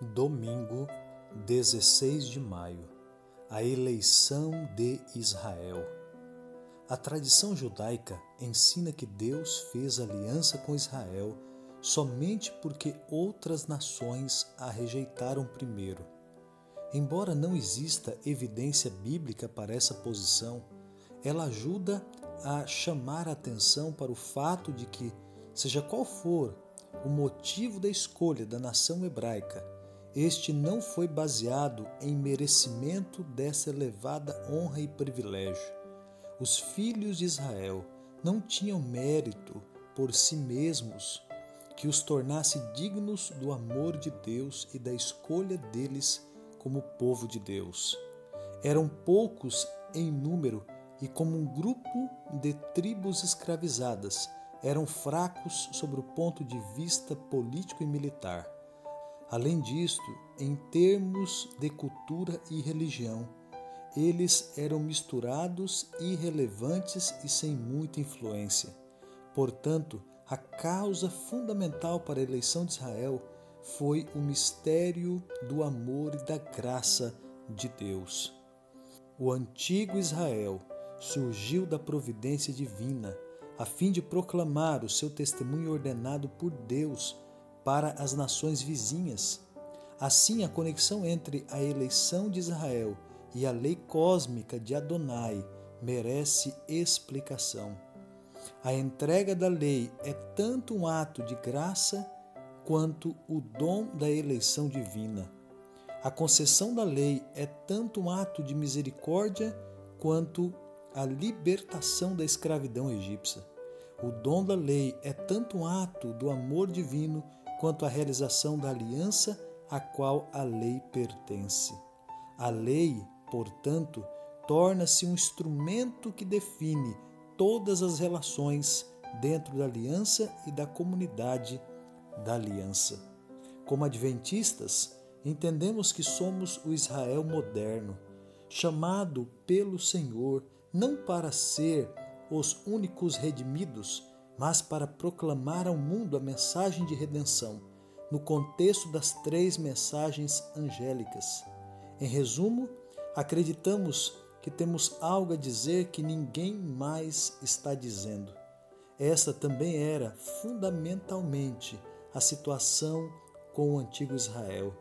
Domingo, 16 de maio, a eleição de Israel. A tradição judaica ensina que Deus fez aliança com Israel somente porque outras nações a rejeitaram primeiro. Embora não exista evidência bíblica para essa posição, ela ajuda a chamar a atenção para o fato de que, seja qual for o motivo da escolha da nação hebraica, este não foi baseado em merecimento dessa elevada honra e privilégio. Os filhos de Israel não tinham mérito por si mesmos que os tornasse dignos do amor de Deus e da escolha deles como povo de Deus. Eram poucos em número e, como um grupo de tribos escravizadas, eram fracos sobre o ponto de vista político e militar. Além disto, em termos de cultura e religião, eles eram misturados, irrelevantes e sem muita influência. Portanto, a causa fundamental para a eleição de Israel foi o mistério do amor e da graça de Deus. O antigo Israel surgiu da providência divina, a fim de proclamar o seu testemunho ordenado por Deus para as nações vizinhas. Assim, a conexão entre a eleição de Israel e a lei cósmica de Adonai merece explicação. A entrega da lei é tanto um ato de graça quanto o dom da eleição divina. A concessão da lei é tanto um ato de misericórdia quanto a libertação da escravidão egípcia. O dom da lei é tanto um ato do amor divino quanto à realização da aliança a qual a lei pertence. A lei, portanto, torna-se um instrumento que define todas as relações dentro da aliança e da comunidade da aliança. Como adventistas, entendemos que somos o Israel moderno, chamado pelo Senhor não para ser os únicos redimidos, mas para proclamar ao mundo a mensagem de redenção, no contexto das três mensagens angélicas. Em resumo, acreditamos que temos algo a dizer que ninguém mais está dizendo. Essa também era fundamentalmente a situação com o antigo Israel.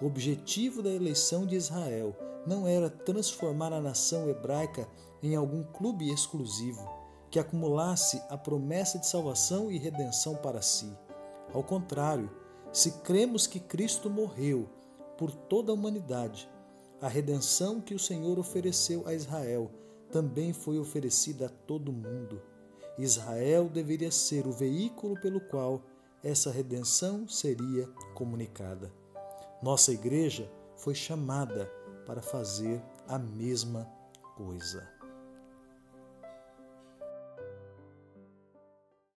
O objetivo da eleição de Israel não era transformar a nação hebraica em algum clube exclusivo que acumulasse a promessa de salvação e redenção para si. Ao contrário, se cremos que Cristo morreu por toda a humanidade, a redenção que o Senhor ofereceu a Israel também foi oferecida a todo mundo. Israel deveria ser o veículo pelo qual essa redenção seria comunicada. Nossa igreja foi chamada para fazer a mesma coisa.